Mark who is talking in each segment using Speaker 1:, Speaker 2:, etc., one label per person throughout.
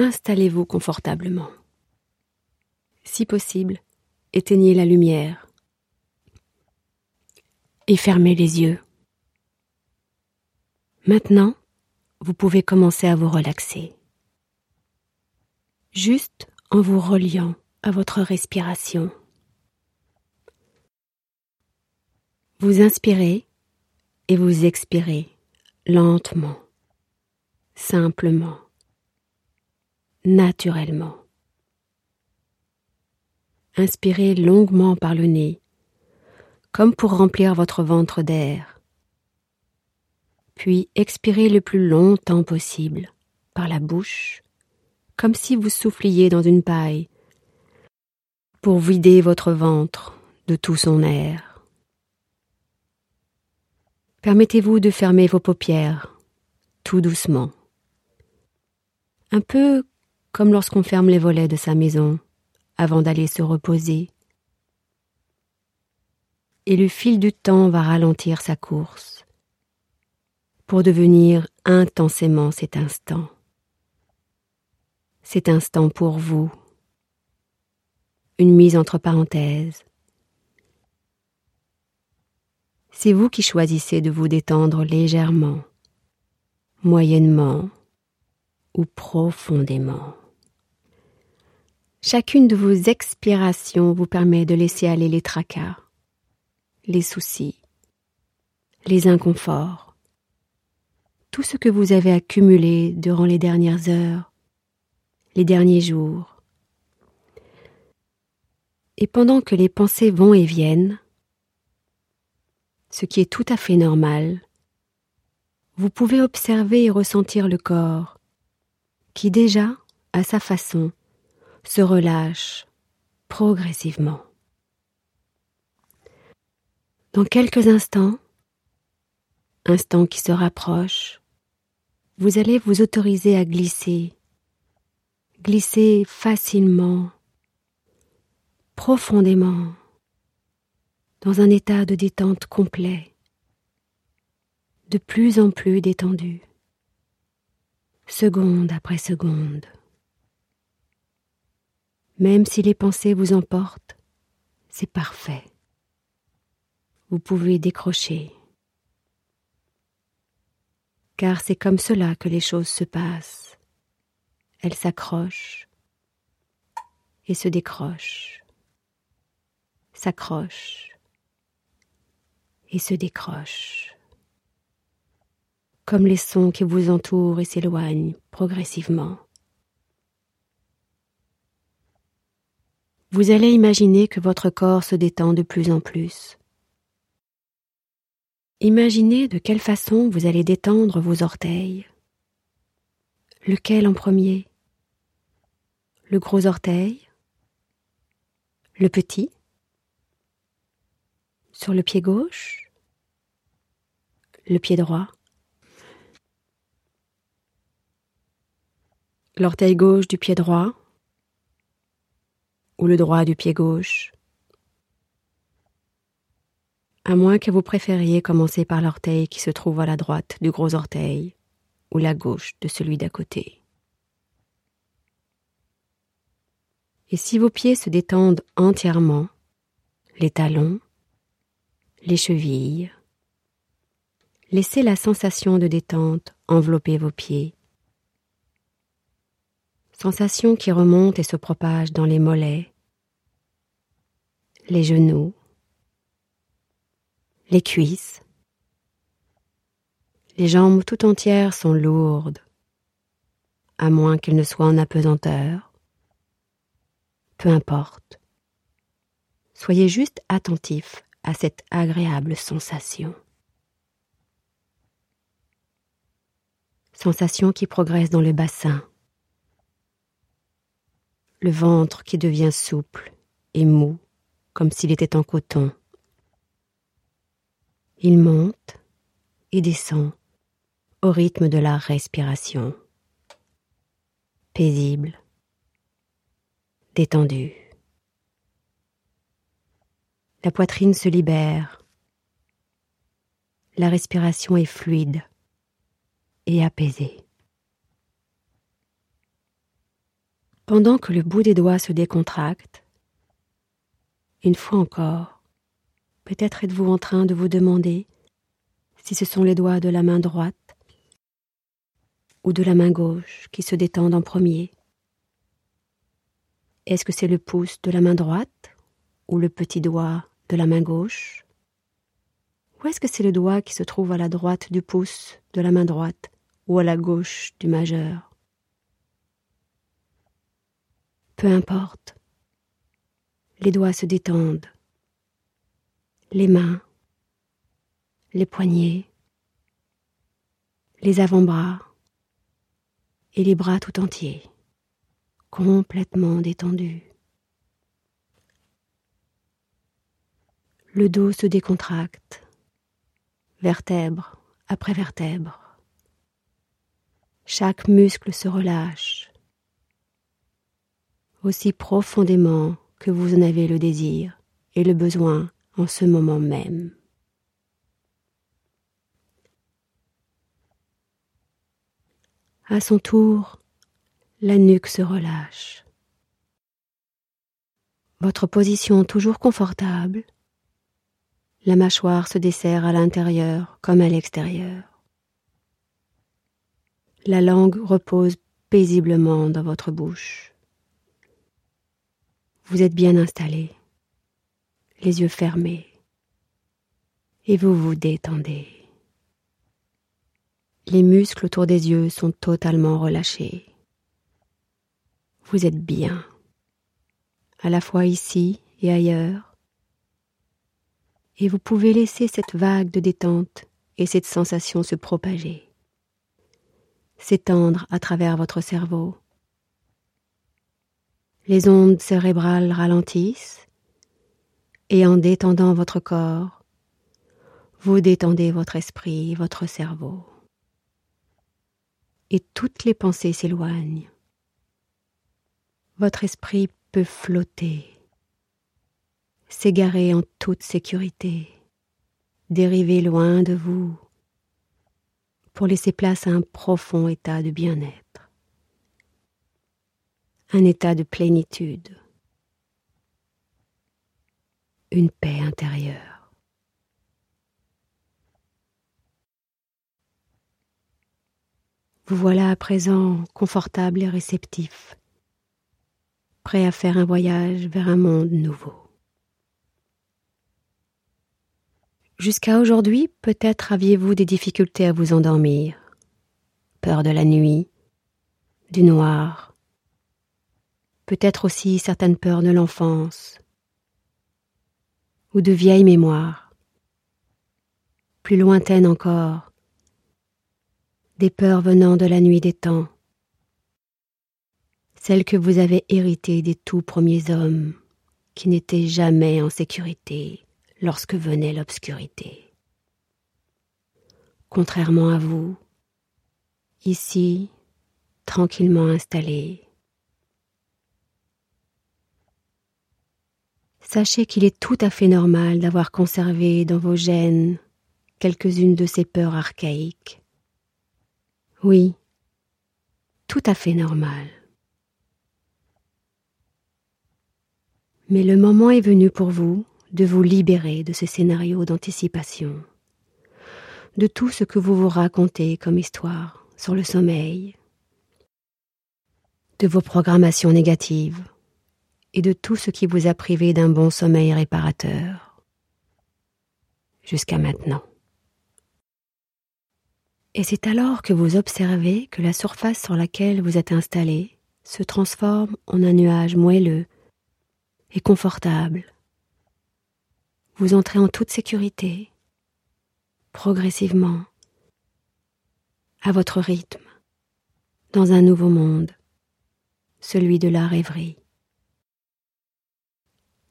Speaker 1: installez-vous confortablement. Si possible, éteignez la lumière et fermez les yeux. Maintenant, vous pouvez commencer à vous relaxer. Juste en vous reliant à votre respiration. Vous inspirez et vous expirez lentement, simplement, naturellement. Inspirez longuement par le nez, comme pour remplir votre ventre d'air. Puis expirez le plus longtemps possible par la bouche, comme si vous souffliez dans une paille, pour vider votre ventre de tout son air. Permettez-vous de fermer vos paupières, tout doucement. Un peu comme lorsqu'on ferme les volets de sa maison avant d'aller se reposer. Et le fil du temps va ralentir sa course pour devenir intensément cet instant. Cet instant pour vous. Une mise entre parenthèses C'est vous qui choisissez de vous détendre légèrement, moyennement ou profondément. Chacune de vos expirations vous permet de laisser aller les tracas, les soucis, les inconforts, tout ce que vous avez accumulé durant les dernières heures, les derniers jours. Et pendant que les pensées vont et viennent, ce qui est tout à fait normal, vous pouvez observer et ressentir le corps, qui déjà, à sa façon, se relâche progressivement. Dans quelques instants, instants qui se rapprochent, vous allez vous autoriser à glisser, glisser facilement, profondément dans un état de détente complet, de plus en plus détendu, seconde après seconde. Même si les pensées vous emportent, c'est parfait. Vous pouvez décrocher. Car c'est comme cela que les choses se passent. Elles s'accrochent et se décrochent, s'accrochent et se décroche, comme les sons qui vous entourent et s'éloignent progressivement. Vous allez imaginer que votre corps se détend de plus en plus. Imaginez de quelle façon vous allez détendre vos orteils. Lequel en premier? Le gros orteil? Le petit? Sur le pied gauche, le pied droit, l'orteil gauche du pied droit? Ou le droit du pied gauche, à moins que vous préfériez commencer par l'orteil qui se trouve à la droite du gros orteil ou la gauche de celui d'à côté. Et si vos pieds se détendent entièrement, les talons, les chevilles. Laissez la sensation de détente envelopper vos pieds. Sensation qui remonte et se propage dans les mollets, les genoux, les cuisses. Les jambes tout entières sont lourdes, à moins qu'elles ne soient en apesanteur. Peu importe. Soyez juste attentif à cette agréable sensation. Sensation qui progresse dans le bassin, le ventre qui devient souple et mou comme s'il était en coton. Il monte et descend au rythme de la respiration, paisible, détendu. La poitrine se libère. La respiration est fluide et apaisée. Pendant que le bout des doigts se décontracte, une fois encore, peut-être êtes-vous en train de vous demander si ce sont les doigts de la main droite ou de la main gauche qui se détendent en premier. Est-ce que c'est le pouce de la main droite ou le petit doigt de la main gauche? Ou est-ce que c'est le doigt qui se trouve à la droite du pouce de la main droite ou à la gauche du majeur? Peu importe. Les doigts se détendent. Les mains, les poignets, les avant-bras et les bras tout entiers, complètement détendus. Le dos se décontracte, vertèbre après vertèbre. Chaque muscle se relâche, aussi profondément que vous en avez le désir et le besoin en ce moment même. À son tour, la nuque se relâche. Votre position toujours confortable la mâchoire se desserre à l'intérieur comme à l'extérieur. La langue repose paisiblement dans votre bouche. Vous êtes bien installé, les yeux fermés, et vous vous détendez. Les muscles autour des yeux sont totalement relâchés. Vous êtes bien, à la fois ici et ailleurs, et vous pouvez laisser cette vague de détente et cette sensation se propager, s'étendre à travers votre cerveau. Les ondes cérébrales ralentissent et en détendant votre corps, vous détendez votre esprit, votre cerveau. Et toutes les pensées s'éloignent. Votre esprit peut flotter s'égarer en toute sécurité, dériver loin de vous, pour laisser place à un profond état de bien-être, un état de plénitude, une paix intérieure. Vous voilà à présent confortable et réceptif, prêt à faire un voyage vers un monde nouveau. Jusqu'à aujourd'hui, peut-être aviez-vous des difficultés à vous endormir. Peur de la nuit, du noir, peut-être aussi certaines peurs de l'enfance, ou de vieilles mémoires, plus lointaines encore, des peurs venant de la nuit des temps, celles que vous avez héritées des tout premiers hommes qui n'étaient jamais en sécurité lorsque venait l'obscurité. Contrairement à vous, ici, tranquillement installé, sachez qu'il est tout à fait normal d'avoir conservé dans vos gènes quelques-unes de ces peurs archaïques. Oui, tout à fait normal. Mais le moment est venu pour vous de vous libérer de ce scénario d'anticipation, de tout ce que vous vous racontez comme histoire sur le sommeil, de vos programmations négatives et de tout ce qui vous a privé d'un bon sommeil réparateur jusqu'à maintenant. Et c'est alors que vous observez que la surface sur laquelle vous êtes installé se transforme en un nuage moelleux et confortable vous entrez en toute sécurité, progressivement, à votre rythme, dans un nouveau monde, celui de la rêverie.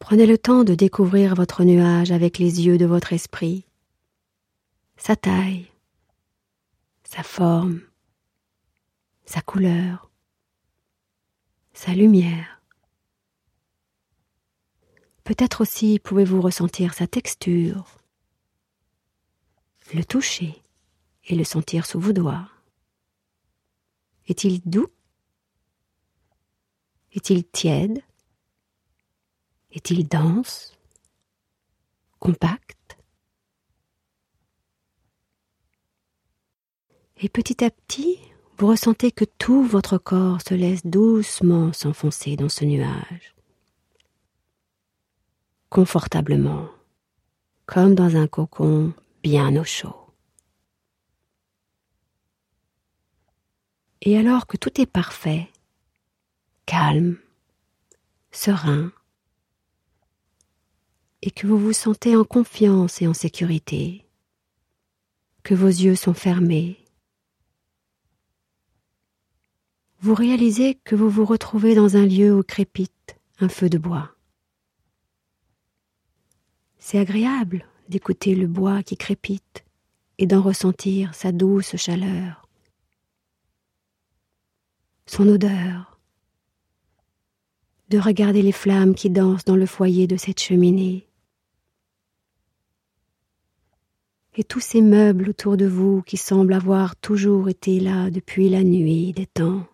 Speaker 1: Prenez le temps de découvrir votre nuage avec les yeux de votre esprit, sa taille, sa forme, sa couleur, sa lumière. Peut-être aussi pouvez-vous ressentir sa texture, le toucher et le sentir sous vos doigts. Est-il doux? Est-il tiède? Est-il dense Compact Et petit à petit, vous ressentez que tout votre corps se laisse doucement s'enfoncer dans ce nuage, confortablement, comme dans un cocon bien au chaud. Et alors que tout est parfait, calme, serein, et que vous vous sentez en confiance et en sécurité, que vos yeux sont fermés, vous réalisez que vous vous retrouvez dans un lieu où crépite un feu de bois. C'est agréable d'écouter le bois qui crépite et d'en ressentir sa douce chaleur, son odeur, de regarder les flammes qui dansent dans le foyer de cette cheminée, tous ces meubles autour de vous qui semblent avoir toujours été là depuis la nuit des temps.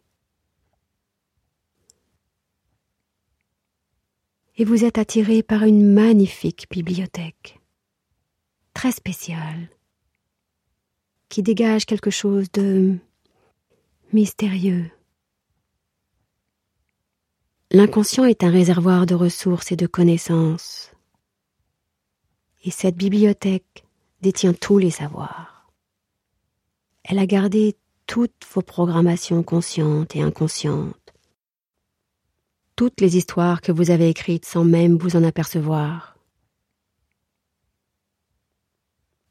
Speaker 1: et vous êtes attiré par une magnifique bibliothèque, très spéciale, qui dégage quelque chose de mystérieux. L'inconscient est un réservoir de ressources et de connaissances, et cette bibliothèque détient tous les savoirs. Elle a gardé toutes vos programmations conscientes et inconscientes toutes les histoires que vous avez écrites sans même vous en apercevoir.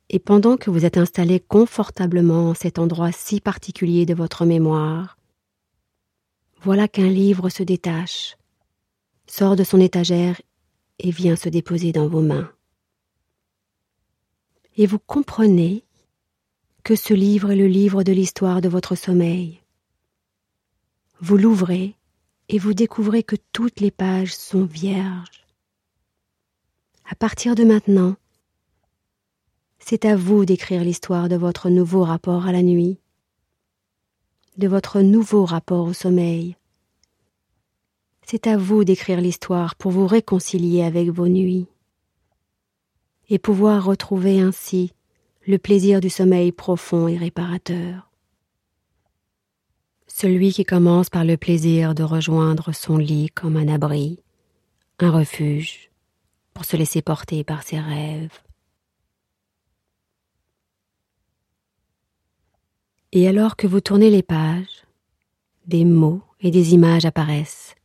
Speaker 1: Et pendant que vous êtes installé confortablement en cet endroit si particulier de votre mémoire, voilà qu'un livre se détache, sort de son étagère et vient se déposer dans vos mains. Et vous comprenez que ce livre est le livre de l'histoire de votre sommeil. Vous l'ouvrez et vous découvrez que toutes les pages sont vierges. À partir de maintenant, c'est à vous d'écrire l'histoire de votre nouveau rapport à la nuit, de votre nouveau rapport au sommeil. C'est à vous d'écrire l'histoire pour vous réconcilier avec vos nuits et pouvoir retrouver ainsi le plaisir du sommeil profond et réparateur celui qui commence par le plaisir de rejoindre son lit comme un abri, un refuge, pour se laisser porter par ses rêves. Et alors que vous tournez les pages, des mots et des images apparaissent.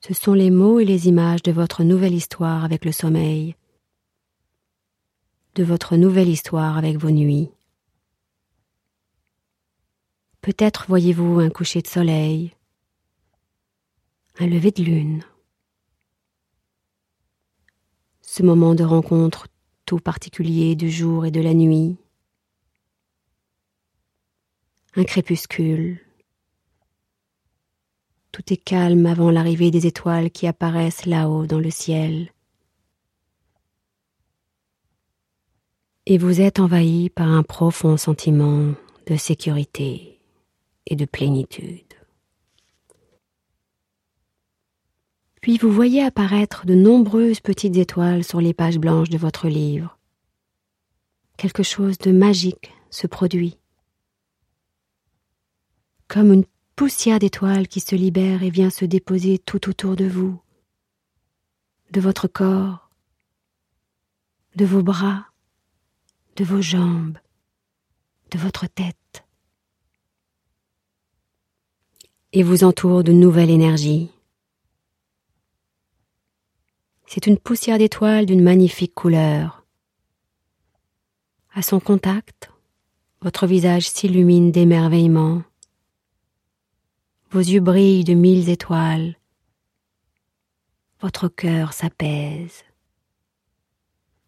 Speaker 1: Ce sont les mots et les images de votre nouvelle histoire avec le sommeil, de votre nouvelle histoire avec vos nuits. Peut-être voyez-vous un coucher de soleil, un lever de lune. Ce moment de rencontre tout particulier du jour et de la nuit. Un crépuscule. Tout est calme avant l'arrivée des étoiles qui apparaissent là-haut dans le ciel. Et vous êtes envahi par un profond sentiment de sécurité et de plénitude. Puis vous voyez apparaître de nombreuses petites étoiles sur les pages blanches de votre livre. Quelque chose de magique se produit. Comme une poussière d'étoiles qui se libère et vient se déposer tout autour de vous, de votre corps, de vos bras, de vos jambes, de votre tête et vous entoure de nouvelles énergies. C'est une poussière d'étoiles d'une magnifique couleur. À son contact, votre visage s'illumine d'émerveillement. Vos yeux brillent de mille étoiles. Votre cœur s'apaise.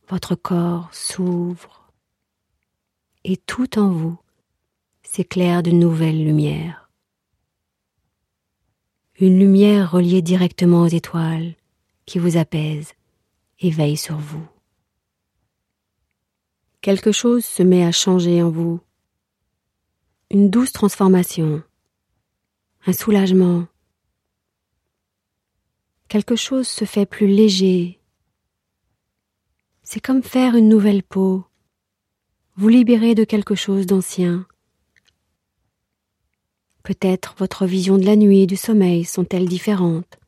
Speaker 1: Votre corps s'ouvre. Et tout en vous s'éclaire de nouvelles lumières une lumière reliée directement aux étoiles qui vous apaise et veille sur vous. Quelque chose se met à changer en vous, une douce transformation, un soulagement, quelque chose se fait plus léger. C'est comme faire une nouvelle peau, vous libérer de quelque chose d'ancien. Peut-être votre vision de la nuit et du sommeil sont-elles différentes,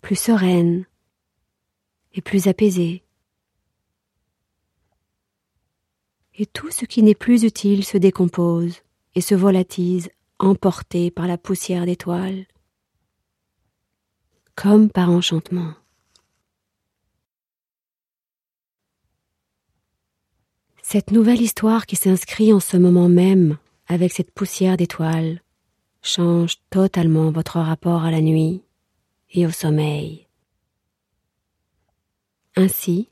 Speaker 1: plus sereines et plus apaisées. Et tout ce qui n'est plus utile se décompose et se volatise, emporté par la poussière d'étoiles, comme par enchantement. Cette nouvelle histoire qui s'inscrit en ce moment même avec cette poussière d'étoiles change totalement votre rapport à la nuit et au sommeil. Ainsi,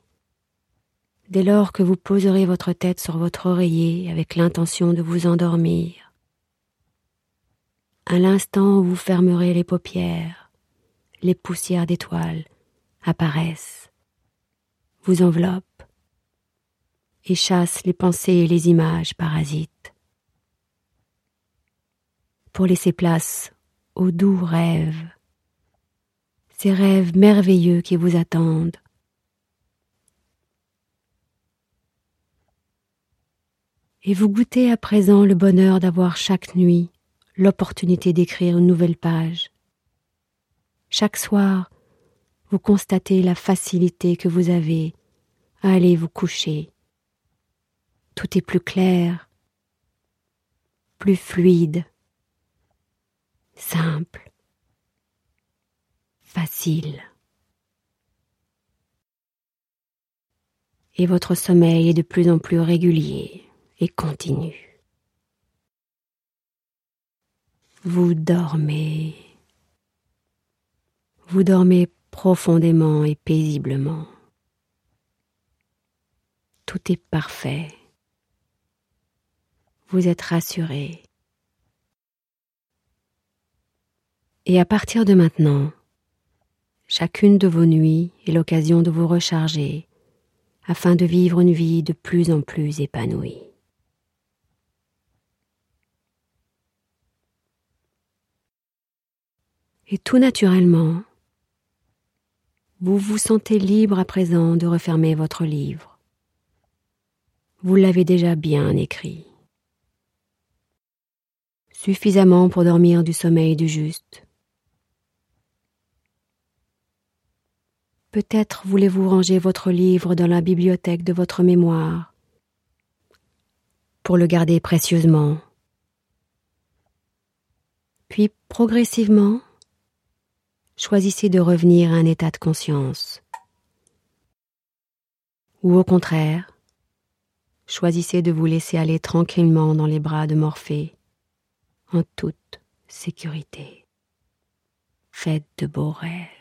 Speaker 1: dès lors que vous poserez votre tête sur votre oreiller avec l'intention de vous endormir, à l'instant où vous fermerez les paupières, les poussières d'étoiles apparaissent, vous enveloppent, et chasse les pensées et les images parasites. Pour laisser place aux doux rêves, ces rêves merveilleux qui vous attendent. Et vous goûtez à présent le bonheur d'avoir chaque nuit l'opportunité d'écrire une nouvelle page. Chaque soir, vous constatez la facilité que vous avez à aller vous coucher tout est plus clair, plus fluide, simple, facile. Et votre sommeil est de plus en plus régulier et continu. Vous dormez. Vous dormez profondément et paisiblement. Tout est parfait vous êtes rassuré. Et à partir de maintenant, chacune de vos nuits est l'occasion de vous recharger afin de vivre une vie de plus en plus épanouie. Et tout naturellement, vous vous sentez libre à présent de refermer votre livre. Vous l'avez déjà bien écrit suffisamment pour dormir du sommeil du juste. Peut-être voulez-vous ranger votre livre dans la bibliothèque de votre mémoire pour le garder précieusement. Puis progressivement, choisissez de revenir à un état de conscience. Ou au contraire, choisissez de vous laisser aller tranquillement dans les bras de Morphée en toute sécurité. Faites de beaux rêves.